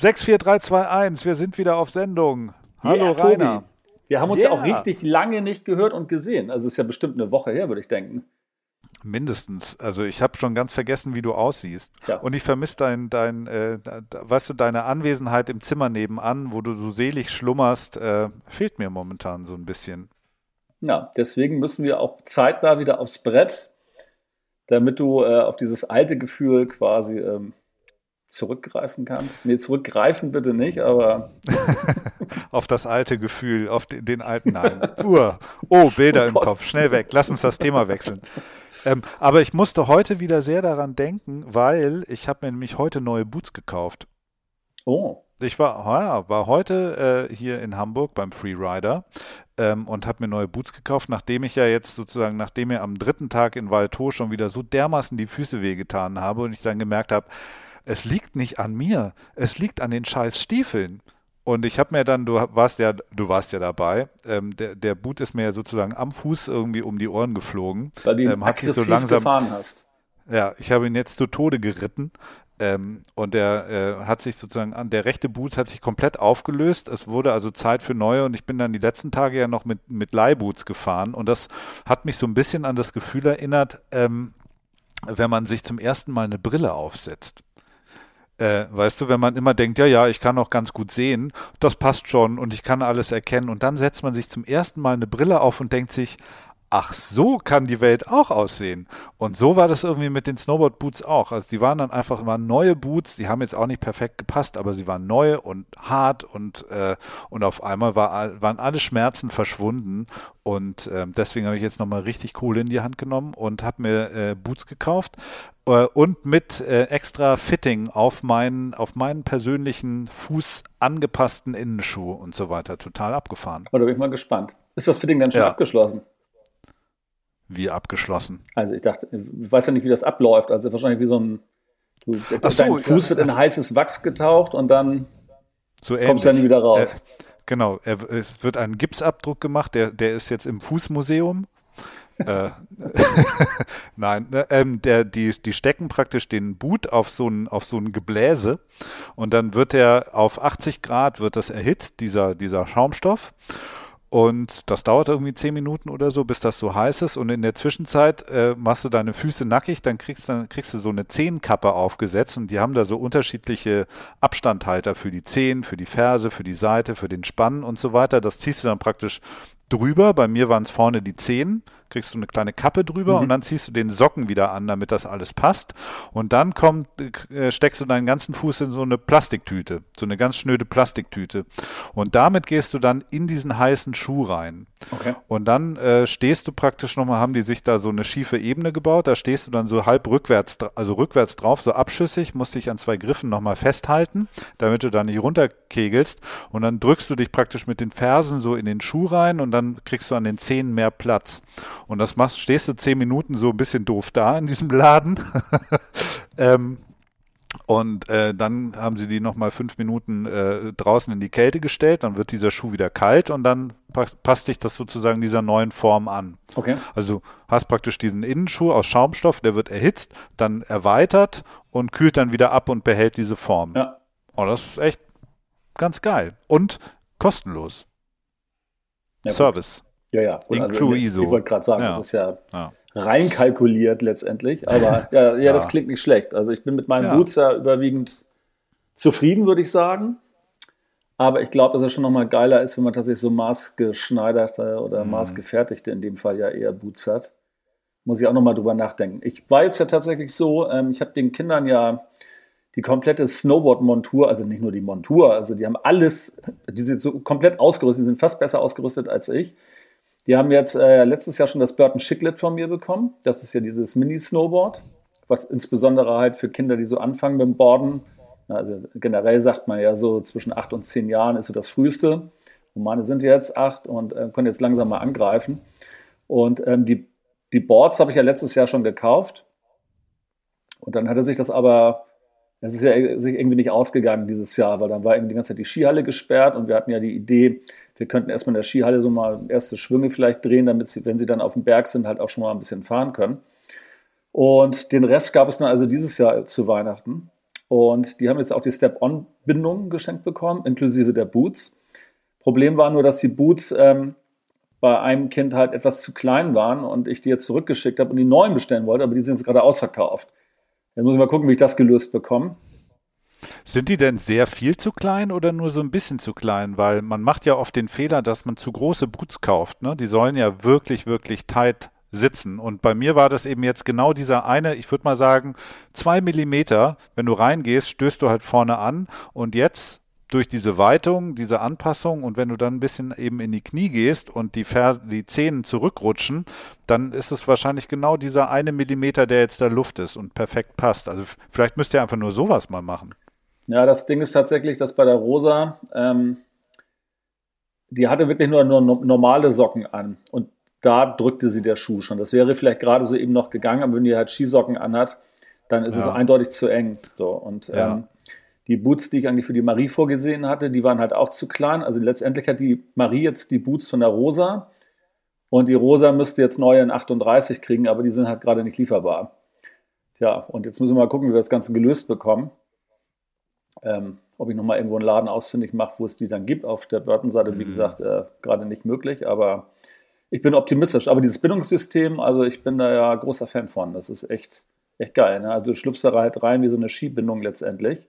64321, wir sind wieder auf Sendung. Hallo Yeah, Rainer. Tobi. Wir haben uns ja Yeah. auch richtig lange nicht gehört und gesehen. Also es ist ja bestimmt eine Woche her, würde ich denken. Mindestens. Also ich habe schon ganz vergessen, wie du aussiehst. Tja. Und ich vermisse dein, dein äh, weißt du, deine Anwesenheit im Zimmer nebenan, wo du so selig schlummerst, äh, fehlt mir momentan so ein bisschen. Ja, deswegen müssen wir auch zeitnah wieder aufs Brett, damit du äh, auf dieses alte Gefühl quasi ähm, zurückgreifen kannst. Nee, zurückgreifen bitte nicht, aber Auf das alte Gefühl, auf den, den alten Nein. Uah. Oh, Bilder Oh im. Kopf. Schnell weg. Lass uns das Thema wechseln. Ähm, aber ich musste heute wieder sehr daran denken, weil ich habe mir nämlich heute neue Boots gekauft. oh, Ich war, ja, war heute äh, hier in Hamburg beim Freerider ähm, und habe mir neue Boots gekauft, nachdem ich ja jetzt sozusagen, nachdem mir am dritten Tag in Valto schon wieder so dermaßen die Füße wehgetan habe und ich dann gemerkt habe, es liegt nicht an mir, es liegt an den scheiß Stiefeln. Und ich habe mir dann, du warst ja, du warst ja dabei, ähm, der, der Boot ist mir ja sozusagen am Fuß irgendwie um die Ohren geflogen. weil du ihn ähm, hat so langsam, gefahren hast. ja, ich habe ihn jetzt zu Tode geritten. Ähm, und der äh, hat sich sozusagen an, der rechte Boot hat sich komplett aufgelöst. Es wurde also Zeit für neue und ich bin dann die letzten Tage ja noch mit, mit Leihboots gefahren und das hat mich so ein bisschen an das Gefühl erinnert, ähm, wenn man sich zum ersten Mal eine Brille aufsetzt. Äh, weißt du, wenn man immer denkt, ja, ja, ich kann auch ganz gut sehen, das passt schon und ich kann alles erkennen. Und dann setzt man sich zum ersten Mal eine Brille auf und denkt sich, ach, so kann die Welt auch aussehen. Und so war das irgendwie mit den Snowboard-Boots auch. Also die waren dann einfach waren neue Boots, die haben jetzt auch nicht perfekt gepasst, aber sie waren neu und hart und, äh, und auf einmal war, waren alle Schmerzen verschwunden. Und ähm, deswegen habe ich jetzt nochmal richtig Kohle in die Hand genommen und habe mir äh, Boots gekauft äh, und mit äh, extra Fitting auf meinen, auf meinen persönlichen Fuß angepassten Innenschuh und so weiter. Total abgefahren. Aber da bin ich mal gespannt. Ist das Fitting dann schon Ja. abgeschlossen? Wie abgeschlossen. Also ich dachte, ich weiß ja nicht, wie das abläuft. Also wahrscheinlich wie so ein, du, Ach so, dein Fuß ja. wird in heißes Wachs getaucht und dann So kommst du ja nie wieder raus. Äh, genau, er, es wird ein Gipsabdruck gemacht, der, der ist jetzt im Fußmuseum. äh, Nein, ne, ähm, der, die, die stecken praktisch den Boot auf so ein, auf so ein Gebläse und dann wird er auf 80 Grad wird das erhitzt, dieser, dieser Schaumstoff. Und das dauert irgendwie 10 Minuten oder so, bis das so heiß ist. Und in der Zwischenzeit äh, machst du deine Füße nackig, dann kriegst, dann kriegst du so eine Zehenkappe aufgesetzt und die haben da so unterschiedliche Abstandhalter für die Zehen, für die Ferse, für die Seite, für den Spann und so weiter. Das ziehst du dann praktisch drüber. Bei mir waren es vorne die Zehen, kriegst du eine kleine Kappe drüber Mhm. und dann ziehst du den Socken wieder an, damit das alles passt. Und dann kommt, äh, steckst du deinen ganzen Fuß in so eine Plastiktüte, so eine ganz schnöde Plastiktüte. Und damit gehst du dann in diesen heißen Schuh rein. Okay. Und dann äh, stehst du praktisch nochmal, haben die sich da so eine schiefe Ebene gebaut, da stehst du dann so halb rückwärts, also rückwärts drauf, so abschüssig, musst dich an zwei Griffen nochmal festhalten, damit du da nicht runterkegelst. Und dann drückst du dich praktisch mit den Fersen so in den Schuh rein und dann kriegst du an den Zehen mehr Platz. Und das machst, stehst du zehn Minuten so ein bisschen doof da in diesem Laden. ähm, und äh, dann haben sie die nochmal fünf Minuten äh, draußen in die Kälte gestellt, dann wird dieser Schuh wieder kalt und dann pa passt sich das sozusagen dieser neuen Form an. Okay. Also hast praktisch diesen Innenschuh aus Schaumstoff, der wird erhitzt, dann erweitert und kühlt dann wieder ab und behält diese Form. Ja. Und das ist echt ganz geil. Und kostenlos. Ja. Service. Ja, ja. Gut, Incluiso. ich ich wollte gerade sagen, Ja. das ist ja, Ja. Reinkalkuliert letztendlich. Aber ja, ja, das Ja. klingt nicht schlecht. Also ich bin mit meinen Ja. Boots ja überwiegend zufrieden, würde ich sagen. Aber ich glaube, dass es schon nochmal geiler ist, wenn man tatsächlich so maßgeschneiderte oder Mhm. maßgefertigte, in dem Fall ja eher Boots hat. Muss ich auch nochmal drüber nachdenken. Ich war jetzt ja tatsächlich so, ähm, ich habe den Kindern ja die komplette Snowboard-Montur, also nicht nur die Montur, also die haben alles, die sind so komplett ausgerüstet, die sind fast besser ausgerüstet als ich. Die haben jetzt äh, letztes Jahr schon das Burton Chiclet von mir bekommen. Das ist ja dieses Mini-Snowboard was insbesondere halt für Kinder, die so anfangen mit dem Borden. Also generell sagt man ja so, zwischen acht und zehn Jahren ist so das Früheste. Und meine sind jetzt acht und äh, können jetzt langsam mal angreifen. Und ähm, die, die Boards habe ich ja letztes Jahr schon gekauft. Und dann hatte sich das aber, es ist ja sich irgendwie nicht ausgegangen dieses Jahr, weil dann war irgendwie die ganze Zeit die Skihalle gesperrt und wir hatten ja die Idee, wir könnten erstmal in der Skihalle so mal erste Schwünge vielleicht drehen, damit sie, wenn sie dann auf dem Berg sind, halt auch schon mal ein bisschen fahren können. Und den Rest gab es dann also dieses Jahr zu Weihnachten. Und die haben jetzt auch die Step-On-Bindung geschenkt bekommen, inklusive der Boots. Problem war nur, dass die Boots ähm, bei einem Kind halt etwas zu klein waren und ich die jetzt zurückgeschickt habe und die neuen bestellen wollte, aber die sind jetzt gerade ausverkauft. Jetzt muss ich mal gucken, wie ich das gelöst bekomme. Sind die denn sehr viel zu klein oder nur so ein bisschen zu klein? Weil man macht ja oft den Fehler, dass man zu große Boots kauft. Ne? Die sollen ja wirklich, wirklich tight sitzen. Und bei mir war das eben jetzt genau dieser eine, ich würde mal sagen, zwei Millimeter. Wenn du reingehst, stößt du halt vorne an. Und jetzt durch diese Weitung, diese Anpassung und wenn du dann ein bisschen eben in die Knie gehst und die, Vers die Zehen zurückrutschen, dann ist es wahrscheinlich genau dieser eine Millimeter, der jetzt da Luft ist und perfekt passt. Also vielleicht müsst ihr einfach nur sowas mal machen. Ja, das Ding ist tatsächlich, dass bei der Rosa, ähm, die hatte wirklich nur, nur normale Socken an und da drückte sie der Schuh schon. Das wäre vielleicht gerade so eben noch gegangen, aber wenn die halt Skisocken anhat, dann ist ja. es eindeutig zu eng. So, und ja. ähm, die Boots, die ich eigentlich für die Marie vorgesehen hatte, die waren halt auch zu klein. Also letztendlich hat die Marie jetzt die Boots von der Rosa und die Rosa müsste jetzt neue in 38 kriegen, aber die sind halt gerade nicht lieferbar. Tja, und jetzt müssen wir mal gucken, wie wir das Ganze gelöst bekommen. Ähm, ob ich nochmal irgendwo einen Laden ausfindig mache, wo es die dann gibt. Auf der Burton-Seite, wie mhm. gesagt, äh, gerade nicht möglich, aber ich bin optimistisch. Aber dieses Bindungssystem, also ich bin da ja großer Fan von. Das ist echt, echt geil. Ne? Also du schlüpfst da halt rein wie so eine Skibindung letztendlich.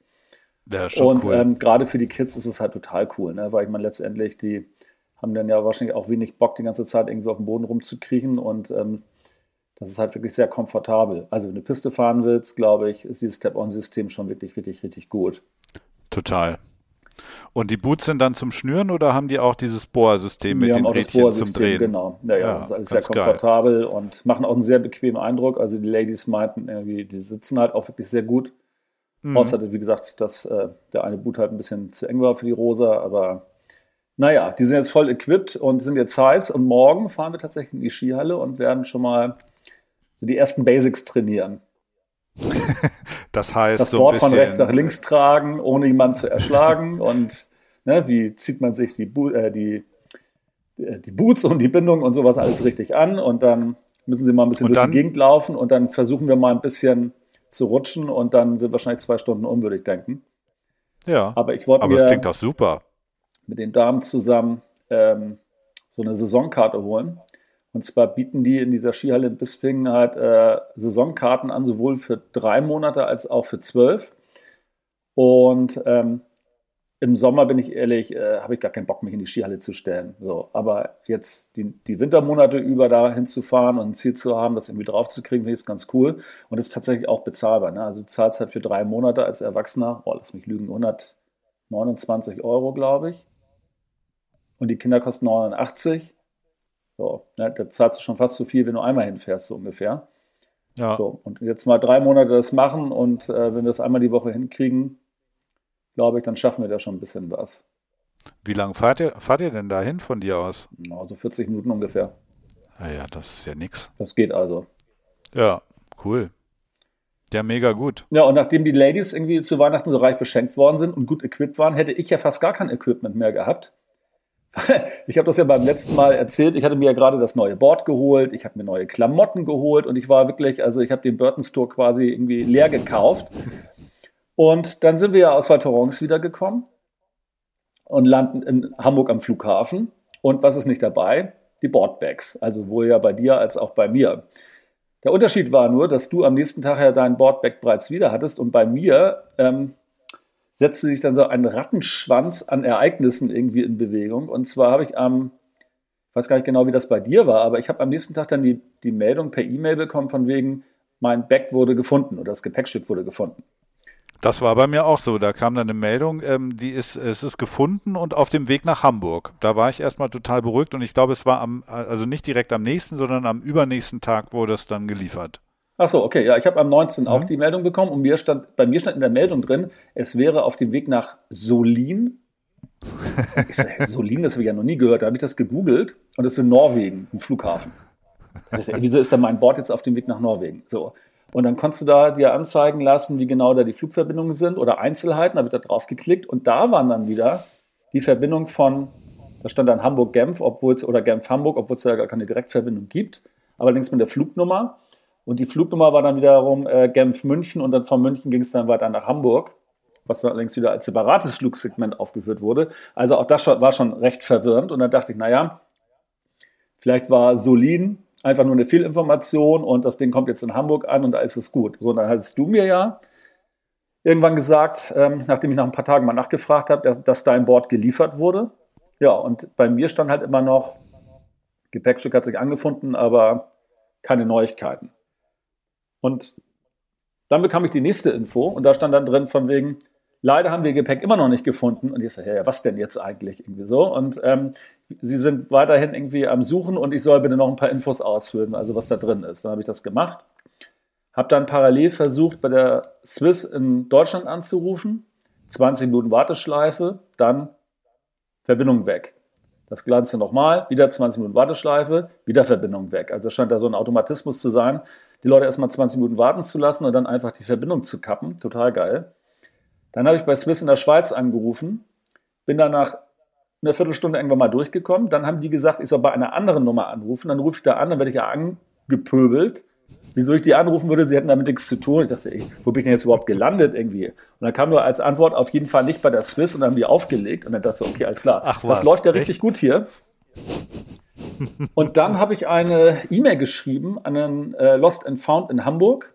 Ja, schon und cool. ähm, gerade für die Kids ist es halt total cool, ne? weil ich meine, letztendlich, die haben dann ja wahrscheinlich auch wenig Bock, die ganze Zeit irgendwie auf dem Boden rumzukriechen und ähm, das ist halt wirklich sehr komfortabel. Also, wenn du Piste fahren willst, glaube ich, ist dieses Step-On-System schon wirklich richtig, richtig gut. Total. Und die Boots sind dann zum Schnüren oder haben die auch dieses Bohrsystem mit den Rädchen zum Drehen? Genau, naja, ja, das ist alles sehr komfortabel geil. und machen auch einen sehr bequemen Eindruck. Also die Ladies meinten irgendwie, die sitzen halt auch wirklich sehr gut. Mhm. Außer, wie gesagt, dass äh, der eine Boot halt ein bisschen zu eng war für die Rosa, aber naja, die sind jetzt voll equipped und sind jetzt heiß und morgen fahren wir tatsächlich in die Skihalle und werden schon mal so die ersten Basics trainieren. Das heißt, das so Board von rechts nach links tragen, ohne jemanden zu erschlagen und ne, wie zieht man sich die, äh, die, äh, die Boots und die Bindung und sowas alles richtig an und dann müssen sie mal ein bisschen und durch die Gegend laufen und dann versuchen wir mal ein bisschen zu rutschen und dann sind wahrscheinlich zwei Stunden um, würde ich denken. Ja. Aber ich wollte mir. Klingt doch super. Mit den Damen zusammen ähm, so eine Saisonkarte holen. Und zwar bieten die in dieser Skihalle in Bisping halt äh, Saisonkarten an, sowohl für drei Monate als auch für zwölf. Und ähm, im Sommer, bin ich ehrlich, äh, habe ich gar keinen Bock, mich in die Skihalle zu stellen. So, aber jetzt die, die Wintermonate über da hinzufahren und ein Ziel zu haben, das irgendwie draufzukriegen, finde ich ganz cool. Und das ist tatsächlich auch bezahlbar. Ne? Also du zahlst halt für drei Monate als Erwachsener, oh, lass mich lügen, 129 Euro, glaube ich. Und die Kinder kosten 89. So, ne? Da zahlst du schon fast so viel, wenn du einmal hinfährst, so ungefähr. Ja. So, und jetzt mal drei Monate das machen und äh, wenn wir das einmal die Woche hinkriegen, glaube ich, dann schaffen wir da schon ein bisschen was. Wie lange fahrt ihr, fahrt ihr denn dahin von dir aus? Also 40 Minuten ungefähr. Naja, das ist ja nichts. Das geht also. Ja, cool. Ja, mega gut. Ja, und nachdem die Ladies irgendwie zu Weihnachten so reich beschenkt worden sind und gut equipped waren, hätte ich ja fast gar kein Equipment mehr gehabt. ich habe das ja beim letzten Mal erzählt. Ich hatte mir ja gerade das neue Board geholt, ich habe mir neue Klamotten geholt und ich war wirklich, also ich habe den Burton Store quasi irgendwie leer gekauft und dann sind wir ja aus Val Thorens wiedergekommen und landen in Hamburg am Flughafen. Und was ist nicht dabei? Die Boardbags. Also wohl ja bei dir als auch bei mir. Der Unterschied war nur, dass du am nächsten Tag ja dein Boardbag bereits wieder hattest und bei mir ähm, setzte sich dann so ein Rattenschwanz an Ereignissen irgendwie in Bewegung. Und zwar habe ich am, ich weiß gar nicht genau, wie das bei dir war, aber ich habe am nächsten Tag dann die, die Meldung per E-Mail bekommen von wegen, mein Bag wurde gefunden oder das Gepäckstück wurde gefunden. Das war bei mir auch so. Da kam dann eine Meldung, ähm, die ist, es ist gefunden und auf dem Weg nach Hamburg. Da war ich erstmal total beruhigt und ich glaube, es war am, also nicht direkt am nächsten, sondern am übernächsten Tag wurde es dann geliefert. Ach so, okay, ja, ich habe am 19. Mhm. auch die Meldung bekommen und mir stand, bei mir stand in der Meldung drin, es wäre auf dem Weg nach Solin. Ich so, Solin, das habe ich ja noch nie gehört. Da habe ich das gegoogelt und das ist in Norwegen, ein Flughafen. Ist, wieso ist da mein Board jetzt auf dem Weg nach Norwegen? So. Und dann konntest du da dir anzeigen lassen, wie genau da die Flugverbindungen sind oder Einzelheiten. Da ich da drauf geklickt und da waren dann wieder die Verbindung von, da stand dann Hamburg-Genf, obwohl es, oder Genf-Hamburg, obwohl es da gar keine Direktverbindung gibt, allerdings mit der Flugnummer. Und die Flugnummer war dann wiederum äh, Genf-München und dann von München ging es dann weiter nach Hamburg, was dann allerdings wieder als separates Flugsegment aufgeführt wurde. Also auch das war schon recht verwirrend und dann dachte ich, naja, vielleicht war Solin einfach nur eine Fehlinformation und das Ding kommt jetzt in Hamburg an und da ist es gut. So, und dann hattest du mir ja irgendwann gesagt, ähm, nachdem ich nach ein paar Tagen mal nachgefragt habe, dass dein Board geliefert wurde. Ja, und bei mir stand halt immer noch, Gepäckstück hat sich angefunden, aber keine Neuigkeiten. Und dann bekam ich die nächste Info und da stand dann drin von wegen, leider haben wir Gepäck immer noch nicht gefunden. Und ich sage, ja, was denn jetzt eigentlich irgendwie so? Und ähm, sie sind weiterhin irgendwie am Suchen und ich soll bitte noch ein paar Infos ausfüllen, also was da drin ist. Dann habe ich das gemacht. Habe dann parallel versucht, bei der Swiss in Deutschland anzurufen. 20 Minuten Warteschleife, dann Verbindung weg. Das Ganze nochmal, wieder 20 Minuten Warteschleife, wieder Verbindung weg. Also scheint da so ein Automatismus zu sein, die Leute erstmal 20 Minuten warten zu lassen und dann einfach die Verbindung zu kappen. Total geil. Dann habe ich bei Swiss in der Schweiz angerufen, bin dann nach einer Viertelstunde irgendwann mal durchgekommen. Dann haben die gesagt, ich soll bei einer anderen Nummer anrufen. Dann rufe ich da an, dann werde ich ja angepöbelt. Wieso ich die anrufen würde, sie hätten damit nichts zu tun. Ich dachte, ey, wo bin ich denn jetzt überhaupt gelandet irgendwie? Und dann kam nur als Antwort auf jeden Fall nicht bei der Swiss und dann haben die aufgelegt. Und dann dachte ich, okay, alles klar. Ach, was? Das läuft ja richtig gut hier. Und dann habe ich eine E-Mail geschrieben an einen äh, Lost and Found in Hamburg,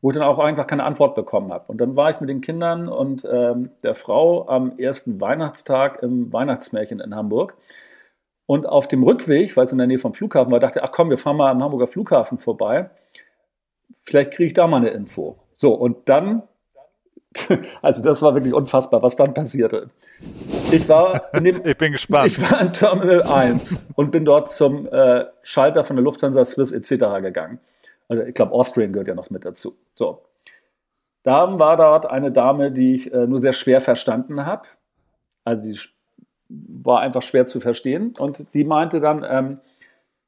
wo ich dann auch einfach keine Antwort bekommen habe. Und dann war ich mit den Kindern und ähm, der Frau am ersten Weihnachtstag im Weihnachtsmärchen in Hamburg. Und auf dem Rückweg, weil es in der Nähe vom Flughafen war, dachte ich, ach komm, wir fahren mal am Hamburger Flughafen vorbei. Vielleicht kriege ich da mal eine Info. So, und dann, also das war wirklich unfassbar, was dann passierte. Ich war in dem, ich bin gespannt. Ich war in Terminal 1 und bin dort zum äh, Schalter von der Lufthansa, Swiss etc. gegangen. Also ich glaube, Austrian gehört ja noch mit dazu. So. Da war dort eine Dame, die ich äh, nur sehr schwer verstanden habe. Also die war einfach schwer zu verstehen. Und die meinte dann, ähm,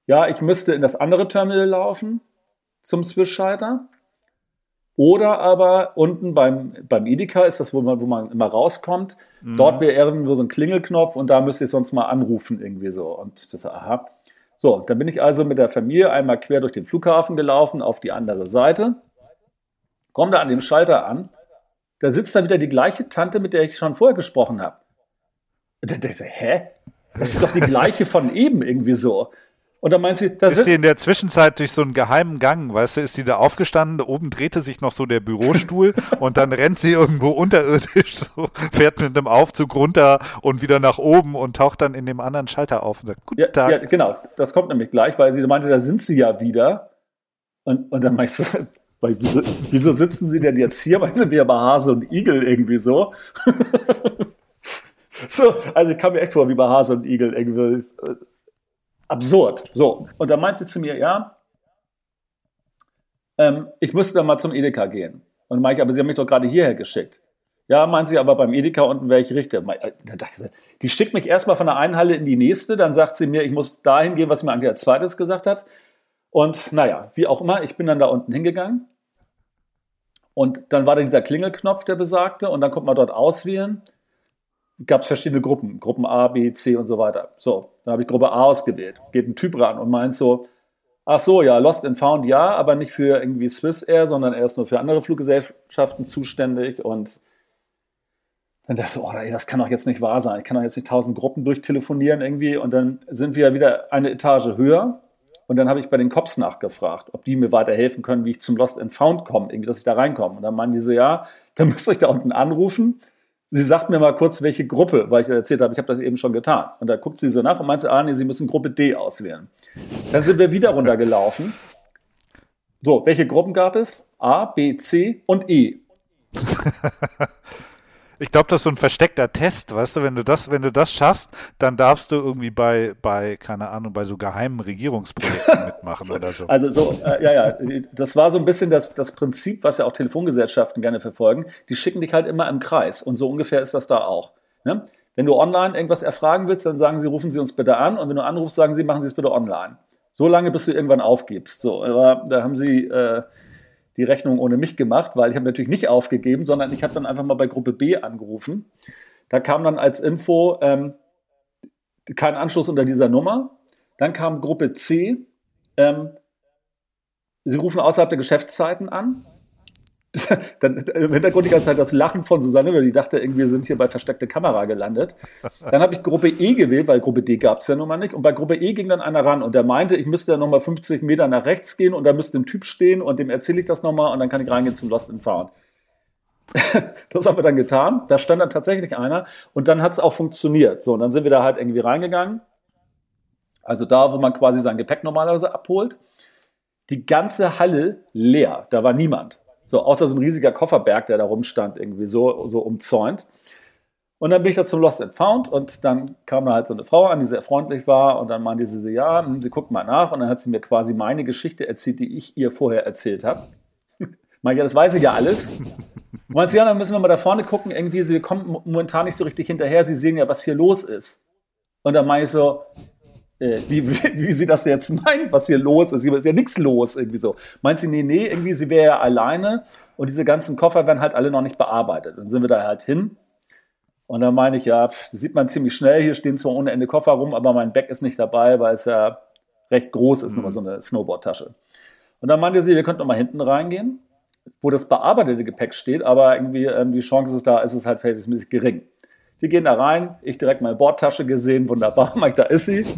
ja, ich müsste in das andere Terminal laufen zum Swiss-Schalter. Oder aber unten beim, beim Edeka ist das, wo man, wo man immer rauskommt. Mhm. Dort wäre irgendwo so ein Klingelknopf und da müsste ich sonst mal anrufen, irgendwie so. Und das, aha. So, dann bin ich also mit der Familie einmal quer durch den Flughafen gelaufen auf die andere Seite. Komme da an dem Schalter an. Da sitzt da wieder die gleiche Tante, mit der ich schon vorher gesprochen habe. Und dann dachte ich, hä? Das ist doch die gleiche von eben irgendwie so. Und dann meint sie, da ist die in der Zwischenzeit durch so einen geheimen Gang, weißt du, ist sie da aufgestanden, oben drehte sich noch so der Bürostuhl und dann rennt sie irgendwo unterirdisch, so, fährt mit einem Aufzug runter und wieder nach oben und taucht dann in dem anderen Schalter auf und sagt, Guten ja, Tag. Ja, genau, das kommt nämlich gleich, weil sie meinte, da sind sie ja wieder. Und, und dann meinst du, weil, wieso, wieso sitzen sie denn jetzt hier? Weil sie wir bei Hase und Igel irgendwie so. so, also ich kam mir echt vor wie bei Hase und Igel irgendwie absurd. So, und dann meint sie zu mir, ja, ähm, ich müsste dann mal zum Edeka gehen. Und Mike, aber Sie haben mich doch gerade hierher geschickt. Ja, meint sie, aber beim Edeka unten wäre ich richtig. Äh, da dachte ich, die schickt mich erstmal von der einen Halle in die nächste, dann sagt sie mir, ich muss dahin gehen, was mir als zweites gesagt hat. Und naja, wie auch immer, ich bin dann da unten hingegangen. Und dann war da dieser Klingelknopf, der besagte, und dann konnte man dort auswählen gab es verschiedene Gruppen, Gruppen A, B, C und so weiter. So, dann habe ich Gruppe A ausgewählt. Geht ein Typ ran und meint so, ach so, ja, Lost and Found ja, aber nicht für irgendwie Swiss Air, sondern er ist nur für andere Fluggesellschaften zuständig und dann dachte ich so, oh, ey, das kann doch jetzt nicht wahr sein. Ich kann doch jetzt nicht tausend Gruppen durchtelefonieren irgendwie und dann sind wir wieder eine Etage höher und dann habe ich bei den Cops nachgefragt, ob die mir weiterhelfen können, wie ich zum Lost and Found komme, irgendwie, dass ich da reinkomme. Und dann meinen die so, ja, dann müsst ihr euch da unten anrufen sie sagt mir mal kurz, welche Gruppe, weil ich erzählt habe, ich habe das eben schon getan. Und da guckt sie so nach und meint, ah, nee, sie müssen Gruppe D auswählen. Dann sind wir wieder runtergelaufen. So, welche Gruppen gab es? A, B, C und E. Ich glaube, das ist so ein versteckter Test, weißt du, wenn du das, wenn du das schaffst, dann darfst du irgendwie bei, bei, keine Ahnung, bei so geheimen Regierungsprojekten mitmachen oder so. Also so, äh, ja, ja, das war so ein bisschen das, das Prinzip, was ja auch Telefongesellschaften gerne verfolgen. Die schicken dich halt immer im Kreis und so ungefähr ist das da auch. Ne? Wenn du online irgendwas erfragen willst, dann sagen sie, rufen Sie uns bitte an und wenn du anrufst, sagen sie, machen Sie es bitte online. So lange, bis du irgendwann aufgibst. So, aber da haben sie äh, die Rechnung ohne mich gemacht, weil ich habe natürlich nicht aufgegeben, sondern ich habe dann einfach mal bei Gruppe B angerufen. Da kam dann als Info ähm, kein Anschluss unter dieser Nummer. Dann kam Gruppe C. Ähm, Sie rufen außerhalb der Geschäftszeiten an. dann im Hintergrund die ganze Zeit das Lachen von Susanne, weil die dachte, irgendwie wir sind hier bei versteckte Kamera gelandet. Dann habe ich Gruppe E gewählt, weil Gruppe D gab es ja nun mal nicht. Und bei Gruppe E ging dann einer ran und der meinte, ich müsste ja nochmal 50 Meter nach rechts gehen und da müsste ein Typ stehen und dem erzähle ich das nochmal und dann kann ich reingehen zum Lost and Found. das haben wir dann getan. Da stand dann tatsächlich einer und dann hat es auch funktioniert. So, und dann sind wir da halt irgendwie reingegangen. Also da, wo man quasi sein Gepäck normalerweise abholt. Die ganze Halle leer. Da war niemand. So, außer so ein riesiger Kofferberg, der da rumstand, irgendwie so, so umzäunt. Und dann bin ich da zum Lost and Found und dann kam da halt so eine Frau an, die sehr freundlich war und dann meinte sie, ja, hm, sie guckt mal nach und dann hat sie mir quasi meine Geschichte erzählt, die ich ihr vorher erzählt habe. Meinte, ja, das weiß ich ja alles. Und meinte sie, ja, dann müssen wir mal da vorne gucken, irgendwie, sie kommen momentan nicht so richtig hinterher, sie sehen ja, was hier los ist. Und dann meine ich so, äh, wie, wie, sie das jetzt meint, was hier los ist. Hier ist ja nichts los, irgendwie so. Meint sie, nee, nee, irgendwie, sie wäre ja alleine und diese ganzen Koffer werden halt alle noch nicht bearbeitet. Dann sind wir da halt hin. Und dann meine ich, ja, das sieht man ziemlich schnell. Hier stehen zwar ohne Ende Koffer rum, aber mein Bag ist nicht dabei, weil es ja recht groß ist, mhm. nur so eine Snowboard-Tasche. Und dann meinte sie, wir könnten noch mal hinten reingehen, wo das bearbeitete Gepäck steht, aber irgendwie ähm, die Chance ist da, ist es halt verhältnismäßig gering. Wir gehen da rein, ich direkt meine Bordtasche gesehen, wunderbar, Mike, da ist sie.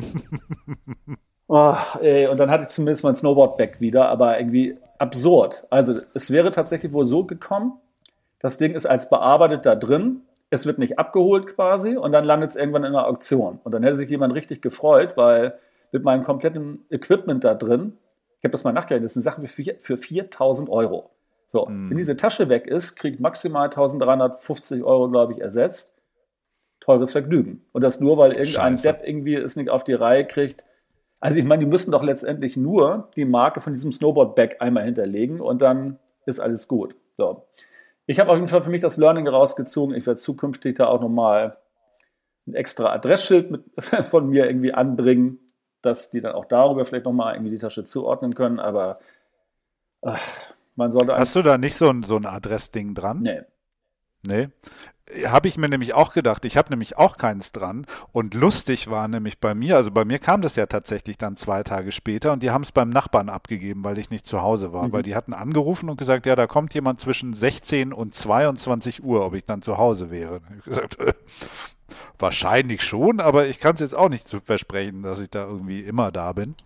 Oh, ey, und dann hatte ich zumindest mein Snowboard-Bag wieder, aber irgendwie absurd. Also es wäre tatsächlich wohl so gekommen, das Ding ist als bearbeitet da drin, es wird nicht abgeholt quasi und dann landet es irgendwann in einer Auktion. Und dann hätte sich jemand richtig gefreut, weil mit meinem kompletten Equipment da drin, ich habe das mal nachgerechnet, das sind Sachen für, für 4000 Euro. So, mm. wenn diese Tasche weg ist, kriegt maximal 1350 Euro, glaube ich, ersetzt teures Vergnügen. Und das nur, weil irgendein Scheiße. Depp irgendwie es nicht auf die Reihe kriegt. Also ich meine, die müssen doch letztendlich nur die Marke von diesem Snowboard-Bag einmal hinterlegen und dann ist alles gut. So. Ich habe auf jeden Fall für mich das Learning rausgezogen. Ich werde zukünftig da auch nochmal ein extra Adressschild mit, von mir irgendwie anbringen, dass die dann auch darüber vielleicht nochmal irgendwie die Tasche zuordnen können. Aber ach, man sollte. Hast du da nicht so ein, so ein Adressding dran? Nee. Nee. Habe ich mir nämlich auch gedacht. Ich habe nämlich auch keins dran. Und lustig war nämlich bei mir, also bei mir kam das ja tatsächlich dann zwei Tage später und die haben es beim Nachbarn abgegeben, weil ich nicht zu Hause war. Mhm. Weil die hatten angerufen und gesagt, ja, da kommt jemand zwischen 16 und 22 Uhr, ob ich dann zu Hause wäre. Ich habe gesagt, äh, wahrscheinlich schon, aber ich kann es jetzt auch nicht zu versprechen, dass ich da irgendwie immer da bin.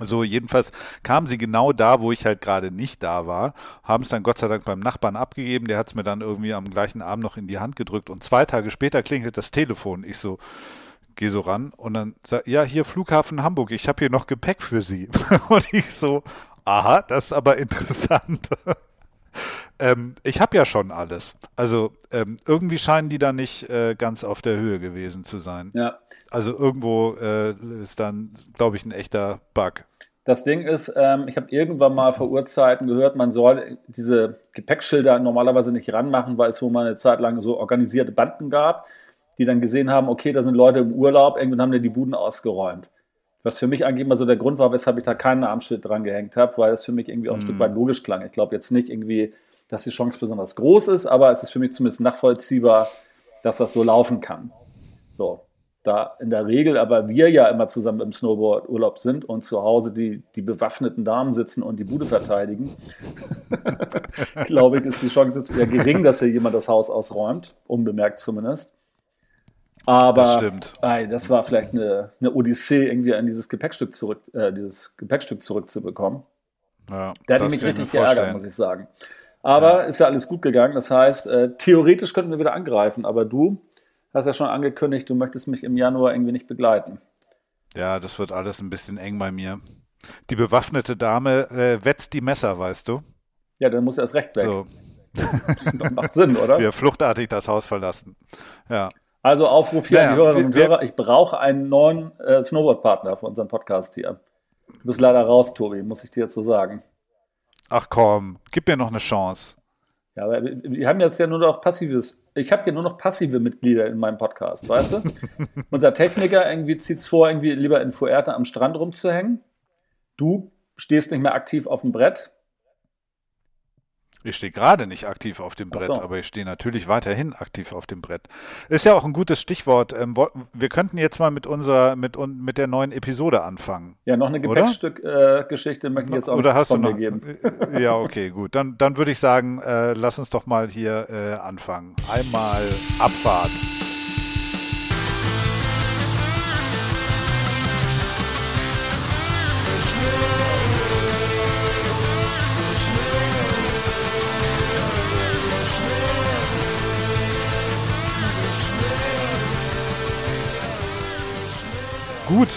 So, jedenfalls kamen sie genau da, wo ich halt gerade nicht da war, haben es dann Gott sei Dank beim Nachbarn abgegeben, der hat es mir dann irgendwie am gleichen Abend noch in die Hand gedrückt und zwei Tage später klingelt das Telefon. Ich so, gehe so ran und dann sagt, ja, hier Flughafen Hamburg, ich habe hier noch Gepäck für Sie. und ich so, aha, das ist aber interessant. Ähm, ich habe ja schon alles. Also ähm, irgendwie scheinen die da nicht äh, ganz auf der Höhe gewesen zu sein. Ja. Also irgendwo äh, ist dann, glaube ich, ein echter Bug. Das Ding ist, ähm, ich habe irgendwann mal vor Urzeiten gehört, man soll diese Gepäckschilder normalerweise nicht ranmachen, weil es wohl mal eine Zeit lang so organisierte Banden gab, die dann gesehen haben, okay, da sind Leute im Urlaub, irgendwann haben die die Buden ausgeräumt. Was für mich eigentlich immer so der Grund war, weshalb ich da keinen Armschild dran gehängt habe, weil das für mich irgendwie auch ein mm. Stück weit logisch klang. Ich glaube jetzt nicht irgendwie, dass die Chance besonders groß ist, aber es ist für mich zumindest nachvollziehbar, dass das so laufen kann. So da in der Regel aber wir ja immer zusammen im Snowboard-Urlaub sind und zu Hause die, die bewaffneten Damen sitzen und die Bude verteidigen, glaube ich, ist die Chance jetzt eher gering, dass hier jemand das Haus ausräumt, unbemerkt zumindest. Aber das, stimmt. Ey, das war vielleicht eine, eine Odyssee, irgendwie an dieses Gepäckstück zurück, äh, dieses Gepäckstück zurückzubekommen. Ja, Der hat mich richtig geärgert, muss ich sagen. Aber ja. ist ja alles gut gegangen. Das heißt, äh, theoretisch könnten wir wieder angreifen, aber du hast ja schon angekündigt, du möchtest mich im Januar irgendwie nicht begleiten. Ja, das wird alles ein bisschen eng bei mir. Die bewaffnete Dame äh, wetzt die Messer, weißt du? Ja, dann muss erst recht weg. So. Das macht Sinn, oder? Wir fluchtartig das Haus verlassen. Ja. Also Aufruf hier naja, an die Hörerinnen und Hörer. Ich brauche einen neuen äh, Snowboard-Partner für unseren Podcast hier. Du bist leider raus, Tobi, muss ich dir jetzt so sagen. Ach komm, gib mir noch eine Chance. Ja, aber wir haben jetzt ja nur noch passives. Ich habe hier nur noch passive Mitglieder in meinem Podcast, weißt du? Unser Techniker irgendwie zieht es vor, irgendwie lieber in Fuerte am Strand rumzuhängen. Du stehst nicht mehr aktiv auf dem Brett. Ich stehe gerade nicht aktiv auf dem Brett, so. aber ich stehe natürlich weiterhin aktiv auf dem Brett. Ist ja auch ein gutes Stichwort. Ähm, wir könnten jetzt mal mit unserer, mit, mit der neuen Episode anfangen. Ja, noch eine Gepäckstück-Geschichte äh, möchte ich jetzt auch Oder hast du noch, geben. Ja, okay, gut. Dann, dann würde ich sagen, äh, lass uns doch mal hier äh, anfangen. Einmal Abfahrt. Gut,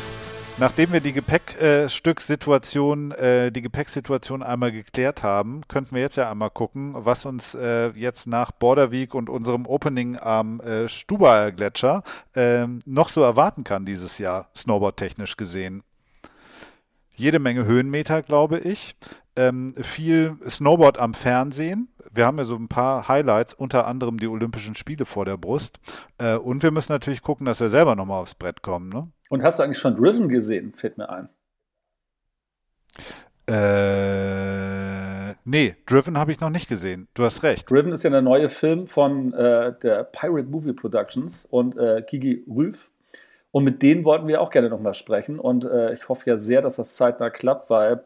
nachdem wir die Gepäckstücksituation, äh, die Gepäcksituation einmal geklärt haben, könnten wir jetzt ja einmal gucken, was uns äh, jetzt nach Borderweek und unserem Opening am äh, Stubaier Gletscher ähm, noch so erwarten kann dieses Jahr, snowboardtechnisch gesehen. Jede Menge Höhenmeter, glaube ich. Ähm, viel Snowboard am Fernsehen. Wir haben ja so ein paar Highlights, unter anderem die Olympischen Spiele vor der Brust. Äh, und wir müssen natürlich gucken, dass wir selber nochmal aufs Brett kommen. Ne? Und hast du eigentlich schon Driven gesehen? Fällt mir ein. Äh, nee, Driven habe ich noch nicht gesehen. Du hast recht. Driven ist ja der neue Film von äh, der Pirate Movie Productions und äh, Gigi Rülf. Und mit denen wollten wir auch gerne nochmal sprechen. Und äh, ich hoffe ja sehr, dass das zeitnah klappt, weil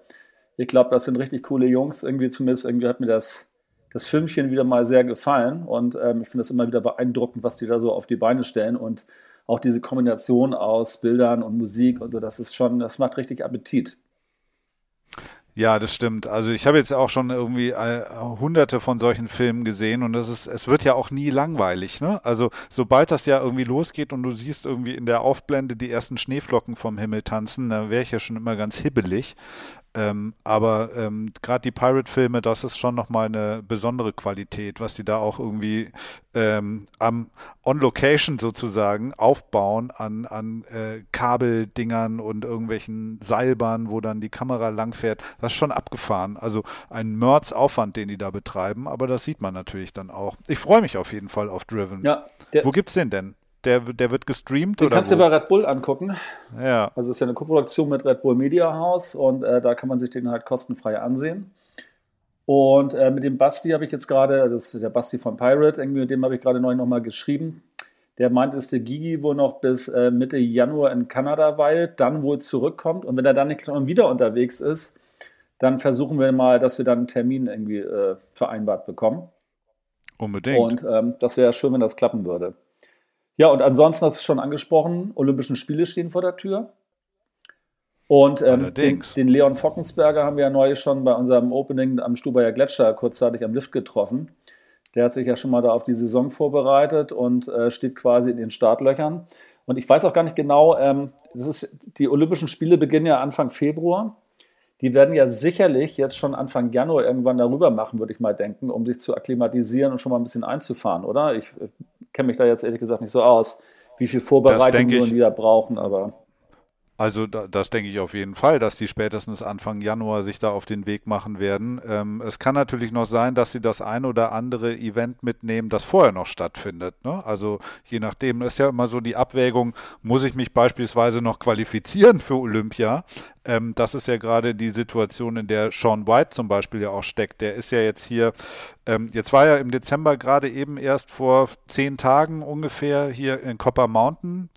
ich glaube, das sind richtig coole Jungs. Irgendwie zumindest irgendwie hat mir das, das Filmchen wieder mal sehr gefallen. Und ähm, ich finde das immer wieder beeindruckend, was die da so auf die Beine stellen. Und auch diese Kombination aus Bildern und Musik und so, das ist schon, das macht richtig Appetit. Ja, das stimmt. Also ich habe jetzt auch schon irgendwie äh, hunderte von solchen Filmen gesehen und das ist, es wird ja auch nie langweilig, ne? Also sobald das ja irgendwie losgeht und du siehst irgendwie in der Aufblende die ersten Schneeflocken vom Himmel tanzen, dann wäre ich ja schon immer ganz hibbelig. Ähm, aber ähm, gerade die Pirate-Filme, das ist schon nochmal eine besondere Qualität, was die da auch irgendwie ähm, am On-Location sozusagen aufbauen an, an äh, Kabeldingern und irgendwelchen Seilbahnen, wo dann die Kamera langfährt. Das ist schon abgefahren. Also ein Mordsaufwand, den die da betreiben, aber das sieht man natürlich dann auch. Ich freue mich auf jeden Fall auf Driven. Ja, wo gibt's den denn? Der, der wird gestreamt? Den oder kannst du bei Red Bull angucken. Ja. Also ist ja eine Koproduktion mit Red Bull Media House und äh, da kann man sich den halt kostenfrei ansehen. Und äh, mit dem Basti habe ich jetzt gerade, das ist der Basti von Pirate, irgendwie mit dem habe ich gerade neu nochmal geschrieben. Der meint, dass der Gigi wohl noch bis äh, Mitte Januar in Kanada weilt, dann wohl zurückkommt. Und wenn er dann nicht wieder unterwegs ist, dann versuchen wir mal, dass wir dann einen Termin irgendwie äh, vereinbart bekommen. Unbedingt. Und ähm, das wäre schön, wenn das klappen würde. Ja, und ansonsten hast du schon angesprochen, Olympischen Spiele stehen vor der Tür. Und ähm, den, den, Leon Fockensberger haben wir ja neulich schon bei unserem Opening am Stubaier Gletscher kurzzeitig am Lift getroffen. Der hat sich ja schon mal da auf die Saison vorbereitet und äh, steht quasi in den Startlöchern. Und ich weiß auch gar nicht genau, ähm, das ist, die Olympischen Spiele beginnen ja Anfang Februar. Die werden ja sicherlich jetzt schon Anfang Januar irgendwann darüber machen, würde ich mal denken, um sich zu akklimatisieren und schon mal ein bisschen einzufahren, oder? Ich äh, kenne mich da jetzt ehrlich gesagt nicht so aus, wie viel Vorbereitung wir da brauchen, aber. Also da, das denke ich auf jeden Fall, dass die spätestens Anfang Januar sich da auf den Weg machen werden. Ähm, es kann natürlich noch sein, dass sie das ein oder andere Event mitnehmen, das vorher noch stattfindet. Ne? Also je nachdem ist ja immer so die Abwägung, muss ich mich beispielsweise noch qualifizieren für Olympia? Ähm, das ist ja gerade die Situation, in der Sean White zum Beispiel ja auch steckt. Der ist ja jetzt hier, ähm, jetzt war er im Dezember gerade eben erst vor zehn Tagen ungefähr hier in Copper Mountain.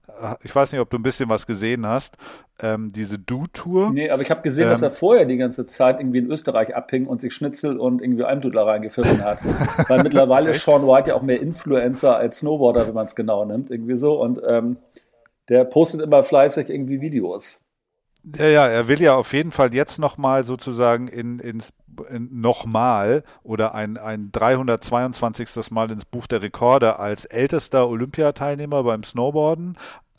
Ich weiß nicht, ob du ein bisschen was gesehen hast. Ähm, diese Do-Tour. Nee, aber ich habe gesehen, dass er ähm, vorher die ganze Zeit irgendwie in Österreich abhing und sich Schnitzel und irgendwie Almdudler reingepfiffen hat. Weil mittlerweile ist Sean White ja auch mehr Influencer als Snowboarder, wenn man es genau nimmt, irgendwie so. Und ähm, der postet immer fleißig irgendwie Videos. Ja, ja, er will ja auf jeden Fall jetzt nochmal sozusagen in, ins in, nochmal oder ein, ein 322. Mal ins Buch der Rekorde als ältester Olympiateilnehmer beim Snowboarden,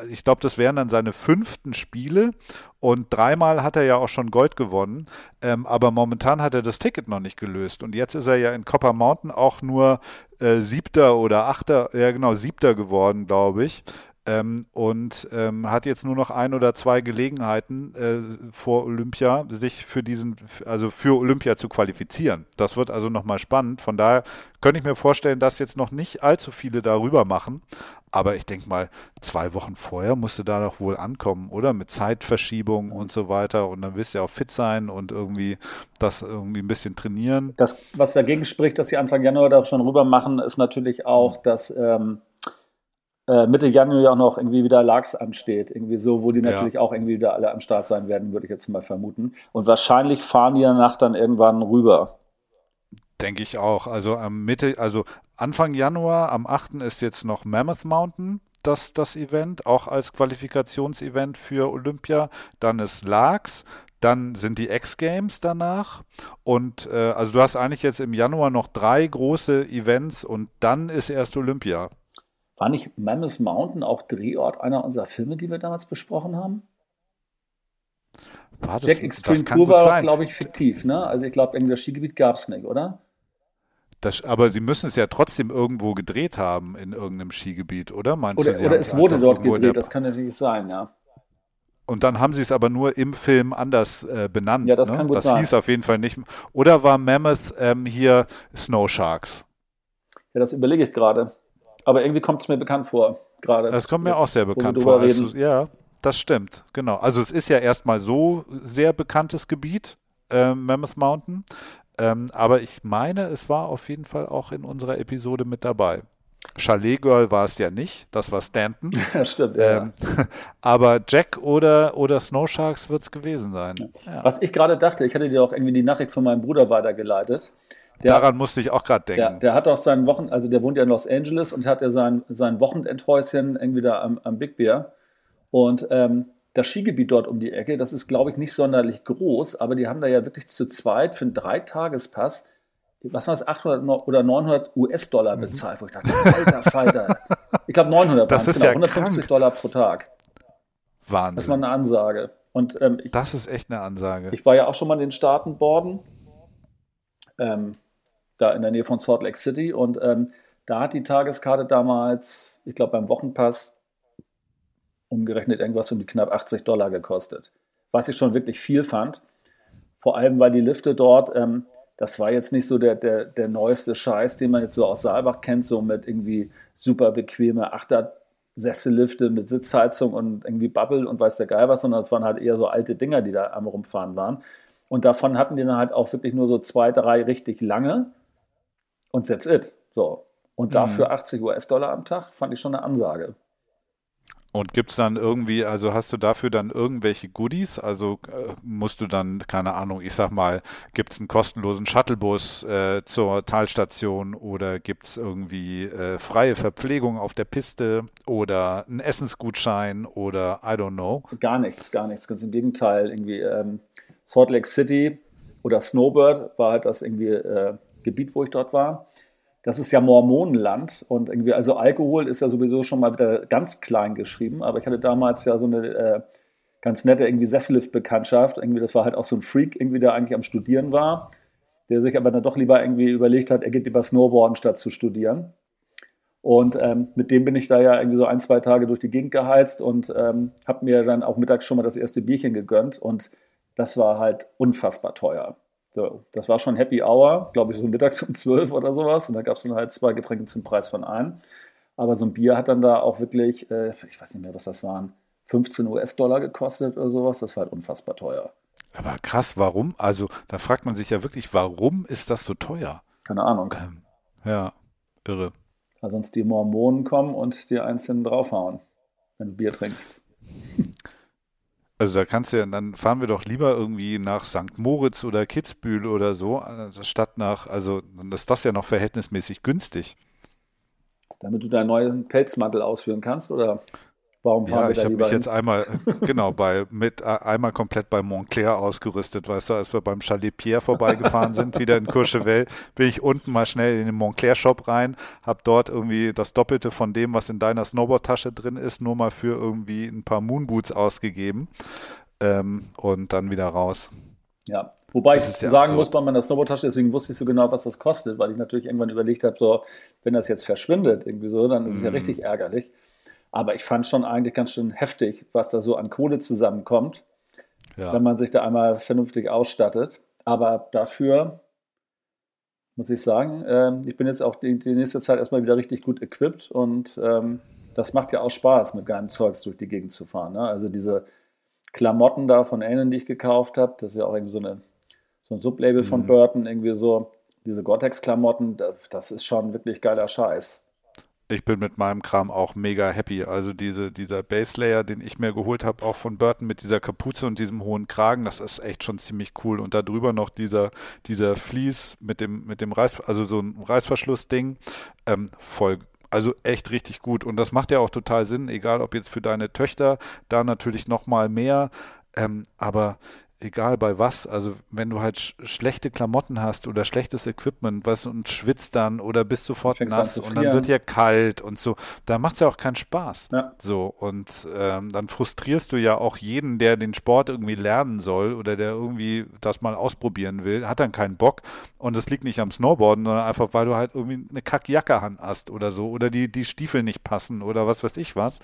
ich glaube, das wären dann seine fünften Spiele und dreimal hat er ja auch schon Gold gewonnen, ähm, aber momentan hat er das Ticket noch nicht gelöst und jetzt ist er ja in Copper Mountain auch nur äh, siebter oder achter, ja genau, siebter geworden, glaube ich. Ähm, und ähm, hat jetzt nur noch ein oder zwei Gelegenheiten äh, vor Olympia, sich für diesen, also für Olympia zu qualifizieren. Das wird also nochmal spannend. Von daher könnte ich mir vorstellen, dass jetzt noch nicht allzu viele darüber machen. Aber ich denke mal, zwei Wochen vorher musste da doch wohl ankommen, oder? Mit Zeitverschiebung und so weiter. Und dann wirst du ja auch fit sein und irgendwie das irgendwie ein bisschen trainieren. Das, was dagegen spricht, dass sie Anfang Januar da schon rüber machen, ist natürlich auch, dass ähm, äh, Mitte Januar ja auch noch irgendwie wieder Lachs ansteht. Irgendwie so, wo die natürlich ja. auch irgendwie wieder alle am Start sein werden, würde ich jetzt mal vermuten. Und wahrscheinlich fahren die danach dann irgendwann rüber. Denke ich auch. Also am Mitte, also Anfang Januar, am 8. ist jetzt noch Mammoth Mountain, das, das Event, auch als Qualifikationsevent für Olympia. Dann ist Laax, dann sind die X-Games danach. Und äh, also du hast eigentlich jetzt im Januar noch drei große Events und dann ist erst Olympia. War nicht Mammoth Mountain auch Drehort einer unserer Filme, die wir damals besprochen haben? War das, Jack Extreme das Tour war, glaube ich, fiktiv. Ne? Also ich glaube, irgendwie das Skigebiet gab es nicht, oder? Das, aber sie müssen es ja trotzdem irgendwo gedreht haben in irgendeinem Skigebiet, oder? Meinst oder, du, oder es wurde dort gedreht, das kann natürlich sein, ja. Und dann haben sie es aber nur im Film anders äh, benannt. Ja, das ne? kann gut das sein. Das hieß auf jeden Fall nicht. Oder war Mammoth ähm, hier Snow Sharks? Ja, das überlege ich gerade. Aber irgendwie kommt es mir bekannt vor, gerade. Das kommt mir auch sehr bekannt vor. Also, ja, das stimmt, genau. Also es ist ja erstmal so sehr bekanntes Gebiet, äh, Mammoth Mountain. Ähm, aber ich meine, es war auf jeden Fall auch in unserer Episode mit dabei. Chalet Girl war es ja nicht, das war Stanton. Ja, stimmt, ja. Ähm, aber Jack oder, oder Snow Sharks wird es gewesen sein. Ja. Was ich gerade dachte, ich hatte dir auch irgendwie die Nachricht von meinem Bruder weitergeleitet. Der, Daran musste ich auch gerade denken. Der, der, hat auch seinen Wochen, also der wohnt ja in Los Angeles und hat ja sein, sein Wochenendhäuschen irgendwie da am, am Big Bear. Und ähm, das Skigebiet dort um die Ecke, das ist, glaube ich, nicht sonderlich groß, aber die haben da ja wirklich zu zweit für einen Dreitagespass, was war es, 800 oder 900 US-Dollar mhm. bezahlt, wo ich dachte, alter Falter. Ich glaube 900 das ist genau, ja 150 krank. Dollar pro Tag. Wahnsinn. Das war eine Ansage. Und, ähm, ich, das ist echt eine Ansage. Ich war ja auch schon mal in den Staaten Borden, ähm, da in der Nähe von Salt Lake City und ähm, da hat die Tageskarte damals, ich glaube beim Wochenpass, umgerechnet irgendwas um die knapp 80 Dollar gekostet. Was ich schon wirklich viel fand. Vor allem, weil die Lifte dort, ähm, das war jetzt nicht so der, der, der neueste Scheiß, den man jetzt so aus Saalbach kennt, so mit irgendwie super bequeme Achtersessellifte mit Sitzheizung und irgendwie Bubble und weiß der Geil was, sondern es waren halt eher so alte Dinger, die da am Rumfahren waren. Und davon hatten die dann halt auch wirklich nur so zwei, drei richtig lange. Und that's it. So. Und dafür mhm. 80 US-Dollar am Tag fand ich schon eine Ansage. Und gibt es dann irgendwie, also hast du dafür dann irgendwelche Goodies? Also äh, musst du dann, keine Ahnung, ich sag mal, gibt es einen kostenlosen Shuttlebus äh, zur Talstation oder gibt es irgendwie äh, freie Verpflegung auf der Piste oder einen Essensgutschein oder I don't know? Gar nichts, gar nichts. Ganz im Gegenteil. Irgendwie ähm, Salt Lake City oder Snowbird war halt das irgendwie äh, Gebiet, wo ich dort war das ist ja Mormonenland und irgendwie, also Alkohol ist ja sowieso schon mal wieder ganz klein geschrieben, aber ich hatte damals ja so eine äh, ganz nette irgendwie Sessellift-Bekanntschaft, irgendwie, das war halt auch so ein Freak, irgendwie, der eigentlich am Studieren war, der sich aber dann doch lieber irgendwie überlegt hat, er geht lieber Snowboarden statt zu studieren. Und ähm, mit dem bin ich da ja irgendwie so ein, zwei Tage durch die Gegend geheizt und ähm, habe mir dann auch mittags schon mal das erste Bierchen gegönnt und das war halt unfassbar teuer. So, das war schon Happy Hour, glaube ich, so mittags um 12 oder sowas. Und da gab es dann halt zwei Getränke zum Preis von einem. Aber so ein Bier hat dann da auch wirklich, äh, ich weiß nicht mehr, was das waren, 15 US-Dollar gekostet oder sowas. Das war halt unfassbar teuer. Aber krass, warum? Also da fragt man sich ja wirklich, warum ist das so teuer? Keine Ahnung. Ähm, ja, irre. Weil sonst die Mormonen kommen und dir einzeln draufhauen, wenn du Bier trinkst. Also da kannst du ja, dann fahren wir doch lieber irgendwie nach St. Moritz oder Kitzbühel oder so, also statt nach, also dann ist das ja noch verhältnismäßig günstig. Damit du deinen neuen Pelzmantel ausführen kannst, oder? Warum fahren ja, ich habe mich jetzt einmal, genau, bei, mit, äh, einmal komplett bei Montclair ausgerüstet, weißt du, als wir beim Chalet Pierre vorbeigefahren sind, wieder in Courchevel, bin ich unten mal schnell in den Montclair-Shop rein, habe dort irgendwie das Doppelte von dem, was in deiner Snowboard-Tasche drin ist, nur mal für irgendwie ein paar Moonboots ausgegeben ähm, und dann wieder raus. Ja, wobei ich sagen absurd. muss bei meiner Snowboard-Tasche, deswegen wusste ich so genau, was das kostet, weil ich natürlich irgendwann überlegt habe, so, wenn das jetzt verschwindet, irgendwie so, dann ist es ja mhm. richtig ärgerlich. Aber ich fand schon eigentlich ganz schön heftig, was da so an Kohle zusammenkommt, ja. wenn man sich da einmal vernünftig ausstattet. Aber dafür muss ich sagen, äh, ich bin jetzt auch die, die, nächste Zeit erstmal wieder richtig gut equipped und ähm, das macht ja auch Spaß, mit geilem Zeugs durch die Gegend zu fahren. Ne? Also diese Klamotten da von Annen, die ich gekauft habe, das ist ja auch irgendwie so, eine, so ein Sublabel mhm. von Burton, irgendwie so, diese Gore-Tex-Klamotten, das ist schon wirklich geiler Scheiß ich bin mit meinem Kram auch mega happy. Also diese, dieser Base Layer, den ich mir geholt habe, auch von Burton mit dieser Kapuze und diesem hohen Kragen, das ist echt schon ziemlich cool. Und darüber noch dieser, dieser Vlies mit dem, mit dem Reiß, also so ein Reißverschlussding, ähm, voll also echt richtig gut. Und das macht ja auch total Sinn, egal ob jetzt für deine Töchter, da natürlich nochmal mehr. Ähm, aber egal bei was, also wenn du halt sch schlechte Klamotten hast oder schlechtes Equipment, was und schwitzt dann oder bist sofort nass und dann wird ja kalt und so, da macht es ja auch keinen Spaß. Ja. So und ähm, dann frustrierst du ja auch jeden, der den Sport irgendwie lernen soll oder der irgendwie das mal ausprobieren will, hat dann keinen Bock und es liegt nicht am Snowboarden, sondern einfach, weil du halt irgendwie eine Kackjacke hast oder so oder die, die Stiefel nicht passen oder was weiß ich was.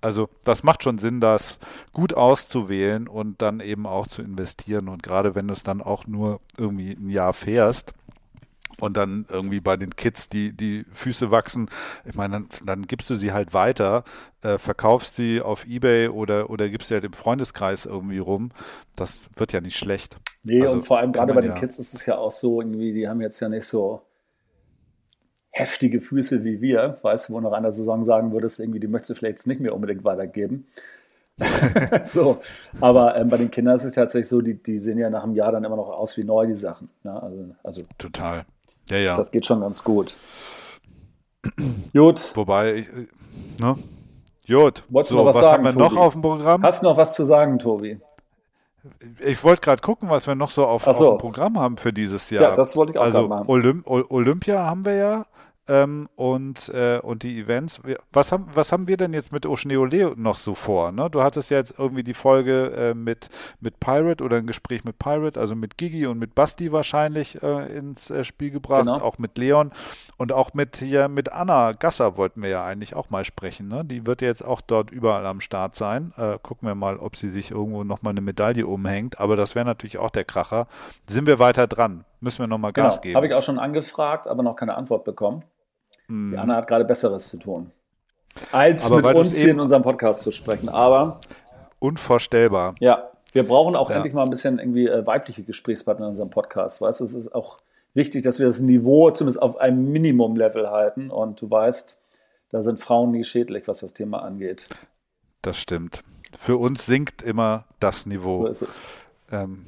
Also das macht schon Sinn, das gut auszuwählen und dann eben auch zu investieren investieren. Und gerade wenn du es dann auch nur irgendwie ein Jahr fährst, und dann irgendwie bei den Kids die, die Füße wachsen, ich meine, dann, dann gibst du sie halt weiter, äh, verkaufst sie auf Ebay oder, oder gibst sie halt im Freundeskreis irgendwie rum. Das wird ja nicht schlecht. Nee, also, und vor allem gerade bei den ja Kids ist es ja auch so, irgendwie, die haben jetzt ja nicht so heftige Füße wie wir, weißt du, wo noch einer Saison sagen würdest, irgendwie, die möchtest du vielleicht nicht mehr unbedingt weitergeben. so, aber ähm, bei den Kindern ist es tatsächlich so, die, die sehen ja nach einem Jahr dann immer noch aus wie neu, die Sachen. Ja, also, also, Total. Ja, ja. Das geht schon ganz gut. gut. Wobei, ich, äh, ne? Gut. Wolltest so, du noch was, was sagen, haben wir Tobi? noch auf dem Programm? Hast du noch was zu sagen, Tobi? Ich wollte gerade gucken, was wir noch so auf, so. auf, dem Programm haben für dieses Jahr. Ja, das wollte ich auch also, machen. Olymp Olympia haben wir ja ähm, und, äh, und die Events. Was haben, was haben wir denn jetzt mit Oschneole noch so vor? Ne? Du hattest ja jetzt irgendwie die Folge äh, mit, mit Pirate oder ein Gespräch mit Pirate, also mit Gigi und mit Basti wahrscheinlich äh, ins äh, Spiel gebracht, genau. auch mit Leon und auch mit hier mit Anna Gasser wollten wir ja eigentlich auch mal sprechen. Ne? Die wird ja jetzt auch dort überall am Start sein. Äh, gucken wir mal, ob sie sich irgendwo nochmal eine Medaille umhängt. Aber das wäre natürlich auch der Kracher. Sind wir weiter dran? Müssen wir nochmal Gas genau. geben. Habe ich auch schon angefragt, aber noch keine Antwort bekommen. Die Anna hat gerade Besseres zu tun, als aber mit uns hier in unserem Podcast zu sprechen. Aber unvorstellbar. Ja, wir brauchen auch ja. endlich mal ein bisschen irgendwie äh, weibliche Gesprächspartner in unserem Podcast. Weißt, es ist auch wichtig, dass wir das Niveau zumindest auf einem Minimum-Level halten. Und du weißt, da sind Frauen nie schädlich, was das Thema angeht. Das stimmt. Für uns sinkt immer das Niveau. So ist es. Ähm,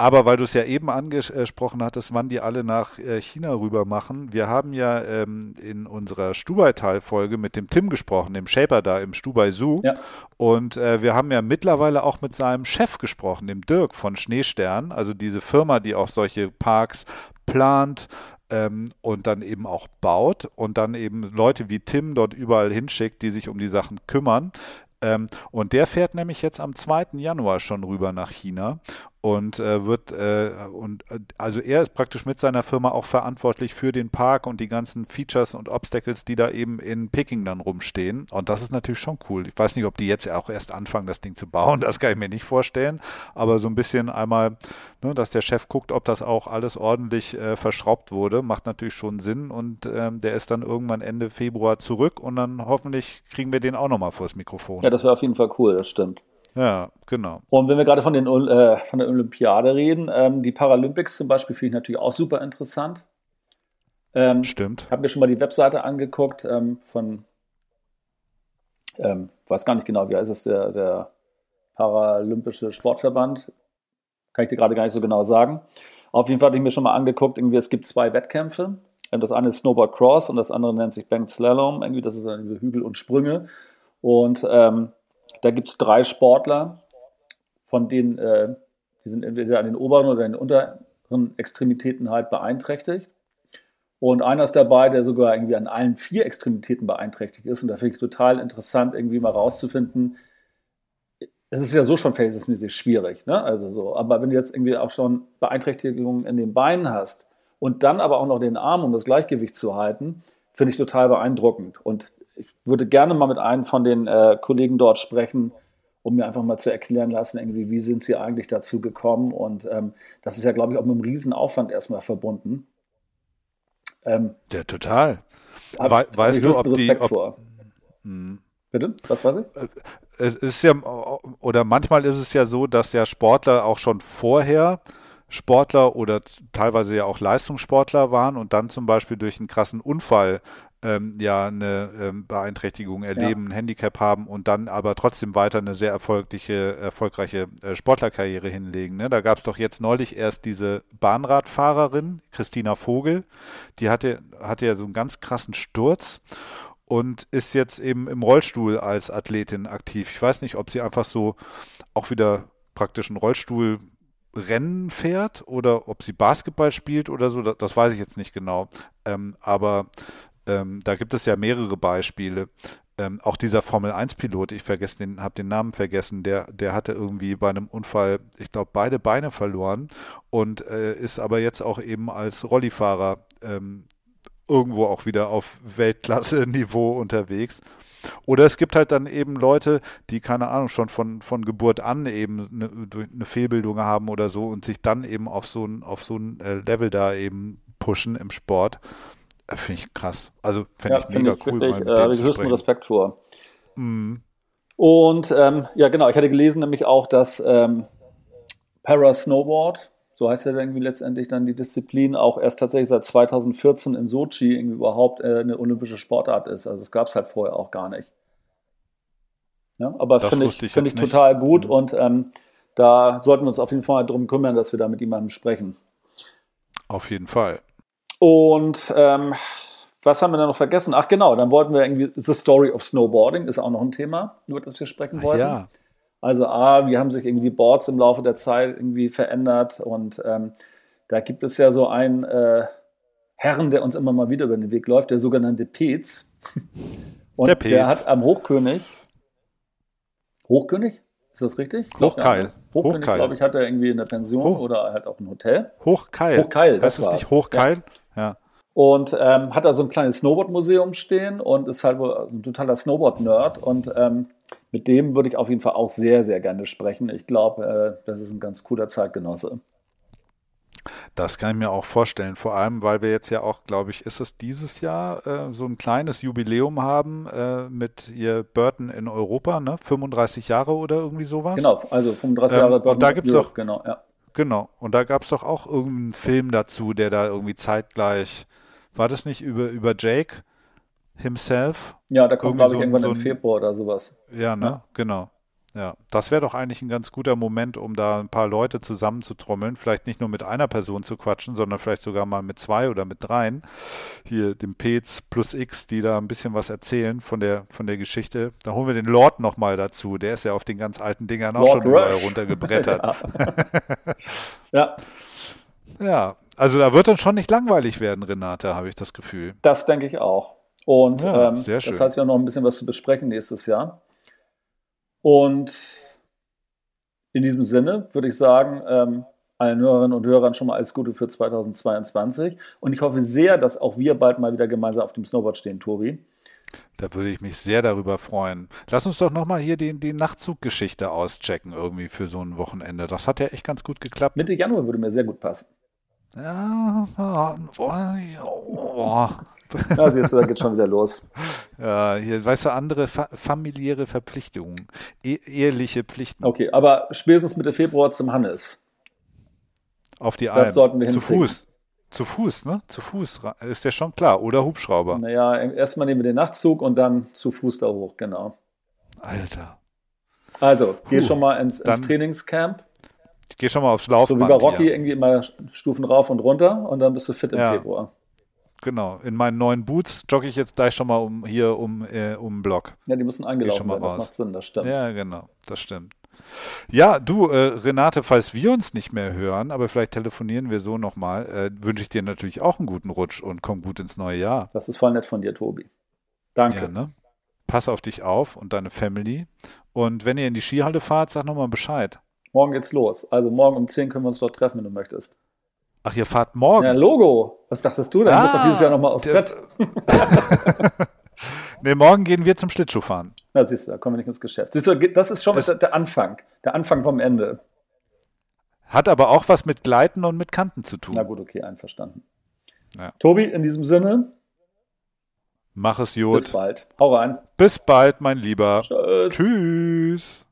aber weil du es ja eben angesprochen hattest, wann die alle nach äh, China rüber machen, wir haben ja ähm, in unserer Stubai-Teil-Folge mit dem Tim gesprochen, dem Shaper da im Stubai Zoo. Ja. Und äh, wir haben ja mittlerweile auch mit seinem Chef gesprochen, dem Dirk von Schneestern, also diese Firma, die auch solche Parks plant, ähm, und dann eben auch baut und dann eben Leute wie Tim dort überall hinschickt, die sich um die Sachen kümmern. Ähm, und der fährt nämlich jetzt am 2. Januar schon rüber nach China und äh, wird äh, und äh, also er ist praktisch mit seiner Firma auch verantwortlich für den Park und die ganzen Features und Obstacles, die da eben in Peking dann rumstehen. Und das ist natürlich schon cool. Ich weiß nicht, ob die jetzt auch erst anfangen, das Ding zu bauen. Das kann ich mir nicht vorstellen. Aber so ein bisschen einmal, ne, dass der Chef guckt, ob das auch alles ordentlich äh, verschraubt wurde, macht natürlich schon Sinn. Und ähm, der ist dann irgendwann Ende Februar zurück und dann hoffentlich kriegen wir den auch nochmal vors Mikrofon. Ja, das wäre auf jeden Fall cool. Das stimmt. Ja, genau. Und wenn wir gerade von, den, äh, von der Olympiade reden, ähm, die Paralympics zum Beispiel finde ich natürlich auch super interessant. Ähm, Stimmt. Ich habe mir schon mal die Webseite angeguckt ähm, von, ähm, weiß gar nicht genau, wie heißt es, der, der Paralympische Sportverband. Kann ich dir gerade gar nicht so genau sagen. Auf jeden Fall hatte ich mir schon mal angeguckt, irgendwie es gibt zwei Wettkämpfe. Ähm, das eine ist Snowboard Cross und das andere nennt sich Banked Slalom. Irgendwie, das ist Hügel und Sprünge. Und ähm, da gibt es drei Sportler, von denen, äh, die sind entweder an den oberen oder den unteren Extremitäten halt beeinträchtigt. Und einer ist dabei, der sogar irgendwie an allen vier Extremitäten beeinträchtigt ist. Und da finde ich total interessant, irgendwie mal rauszufinden. Es ist ja so schon verhältnismäßig schwierig, ne? Also so. Aber wenn du jetzt irgendwie auch schon Beeinträchtigungen in den Beinen hast und dann aber auch noch den Arm, um das Gleichgewicht zu halten, finde ich total beeindruckend. Und ich würde gerne mal mit einem von den äh, Kollegen dort sprechen, um mir einfach mal zu erklären lassen, irgendwie, wie sind sie eigentlich dazu gekommen. Und ähm, das ist ja, glaube ich, auch mit einem Riesenaufwand erstmal verbunden. Ähm, ja, total. Hab, We weißt du, ob die. Ob, hm. Bitte? Was weiß ich? Äh, es ist ja, oder manchmal ist es ja so, dass ja Sportler auch schon vorher Sportler oder teilweise ja auch Leistungssportler waren und dann zum Beispiel durch einen krassen Unfall ähm, ja eine ähm, Beeinträchtigung erleben, ja. ein Handicap haben und dann aber trotzdem weiter eine sehr erfolgliche, erfolgreiche äh, Sportlerkarriere hinlegen. Ne? Da gab es doch jetzt neulich erst diese Bahnradfahrerin, Christina Vogel, die hatte, hatte ja so einen ganz krassen Sturz und ist jetzt eben im Rollstuhl als Athletin aktiv. Ich weiß nicht, ob sie einfach so auch wieder praktisch einen Rollstuhl Rennen fährt oder ob sie Basketball spielt oder so, das, das weiß ich jetzt nicht genau. Ähm, aber ähm, da gibt es ja mehrere Beispiele. Ähm, auch dieser Formel-1-Pilot, ich vergesse den, habe den Namen vergessen, der, der hatte irgendwie bei einem Unfall, ich glaube, beide Beine verloren und äh, ist aber jetzt auch eben als Rollifahrer ähm, irgendwo auch wieder auf Weltklasse-Niveau unterwegs. Oder es gibt halt dann eben Leute, die, keine Ahnung, schon von, von Geburt an eben eine, eine Fehlbildung haben oder so und sich dann eben auf so ein, auf so ein äh, Level da eben pushen im Sport. Finde ich krass. Also fände ja, ich mega ich cool. Wirklich, äh, höchsten sprechen. Respekt vor. Mhm. Und ähm, ja, genau, ich hatte gelesen nämlich auch, dass ähm, Para-Snowboard, so heißt ja irgendwie letztendlich dann die Disziplin, auch erst tatsächlich seit 2014 in Sochi irgendwie überhaupt äh, eine olympische Sportart ist. Also es gab es halt vorher auch gar nicht. Ja, aber finde ich, ich, find ich total gut mhm. und ähm, da sollten wir uns auf jeden Fall darum kümmern, dass wir da mit jemandem sprechen. Auf jeden Fall. Und ähm, was haben wir da noch vergessen? Ach genau, dann wollten wir irgendwie The Story of Snowboarding ist auch noch ein Thema, über das wir sprechen wollten. Ja. Also A, wie haben sich irgendwie die Boards im Laufe der Zeit irgendwie verändert und ähm, da gibt es ja so einen äh, Herrn, der uns immer mal wieder über den Weg läuft, der sogenannte Petz. Und der, Petz. der hat am Hochkönig, Hochkönig, ist das richtig? Hochkeil. Hochkönig, glaube ich, hat er irgendwie in der Pension Hoch. oder halt auf einem Hotel. Hochkeil. Hochkeil, das, das ist nicht Hochkeil. Ja. Ja. Und ähm, hat da so ein kleines Snowboard-Museum stehen und ist halt ein totaler Snowboard-Nerd. Und ähm, mit dem würde ich auf jeden Fall auch sehr, sehr gerne sprechen. Ich glaube, äh, das ist ein ganz cooler Zeitgenosse. Das kann ich mir auch vorstellen, vor allem, weil wir jetzt ja auch, glaube ich, ist es dieses Jahr äh, so ein kleines Jubiläum haben äh, mit ihr Burton in Europa, ne? 35 Jahre oder irgendwie sowas. Genau, also 35 Jahre ähm, Burton. Und da gibt es doch, genau, ja. Genau. Und da gab es doch auch irgendeinen Film dazu, der da irgendwie zeitgleich, war das nicht über, über Jake himself? Ja, da kommt, glaube ich, irgendwann so ein, im Februar oder sowas. Ja, ne? Ja. Genau. Ja, das wäre doch eigentlich ein ganz guter Moment, um da ein paar Leute zusammenzutrommeln. Vielleicht nicht nur mit einer Person zu quatschen, sondern vielleicht sogar mal mit zwei oder mit dreien. Hier dem Pez plus X, die da ein bisschen was erzählen von der, von der Geschichte. Da holen wir den Lord nochmal dazu. Der ist ja auf den ganz alten Dingern auch Lord schon überall runtergebrettert. ja. ja. Ja, also da wird dann schon nicht langweilig werden, Renate, habe ich das Gefühl. Das denke ich auch. Und ja, ähm, das heißt, wir haben noch ein bisschen was zu besprechen nächstes Jahr. Und in diesem Sinne würde ich sagen, ähm, allen Hörerinnen und Hörern schon mal alles Gute für 2022. Und ich hoffe sehr, dass auch wir bald mal wieder gemeinsam auf dem Snowboard stehen, Tobi. Da würde ich mich sehr darüber freuen. Lass uns doch nochmal hier die, die Nachtzuggeschichte auschecken, irgendwie für so ein Wochenende. Das hat ja echt ganz gut geklappt. Mitte Januar würde mir sehr gut passen. Ja, oh, oh, ja, siehst du, da geht schon wieder los. Ja, hier, weißt du, andere fa familiäre Verpflichtungen, e eheliche Pflichten. Okay, aber spätestens Mitte Februar zum Hannes. Auf die Alm. Das sollten wir Zu Fuß. Zu Fuß, ne? Zu Fuß ist ja schon klar. Oder Hubschrauber. Naja, erstmal nehmen wir den Nachtzug und dann zu Fuß da hoch, genau. Alter. Also, geh schon mal ins, ins Trainingscamp. Ich gehe schon mal aufs Laufband. So wie bei Rocky hier. irgendwie immer Stufen rauf und runter und dann bist du fit im ja. Februar. Genau. In meinen neuen Boots jogge ich jetzt gleich schon mal um hier um, äh, um den Block. Ja, die müssen eingelaufen werden, raus. das macht Sinn, das stimmt. Ja, genau, das stimmt. Ja, du, äh, Renate, falls wir uns nicht mehr hören, aber vielleicht telefonieren wir so nochmal, äh, wünsche ich dir natürlich auch einen guten Rutsch und komm gut ins neue Jahr. Das ist voll nett von dir, Tobi. Danke. Ja, ne? Pass auf dich auf und deine Family. Und wenn ihr in die Skihalle fahrt, sag nochmal Bescheid. Morgen geht's los. Also morgen um 10 können wir uns dort treffen, wenn du möchtest. Ach, ihr fahrt morgen? Ja, Logo. Was dachtest du denn? Ah, du musst doch dieses Jahr nochmal aufs Brett. nee, morgen gehen wir zum Schlittschuhfahren. Na, siehst du, da kommen wir nicht ins Geschäft. Siehst du, das ist schon Es- der, Anfang. Der Anfang vom Ende. Hat aber auch was mit Gleiten und mit Kanten zu tun. Na gut, okay, einverstanden. Ja. Tobi, in diesem Sinne, Mach es bis gut. bald. Hau rein. Bis bald, mein Lieber. Tschüss. Tschüss.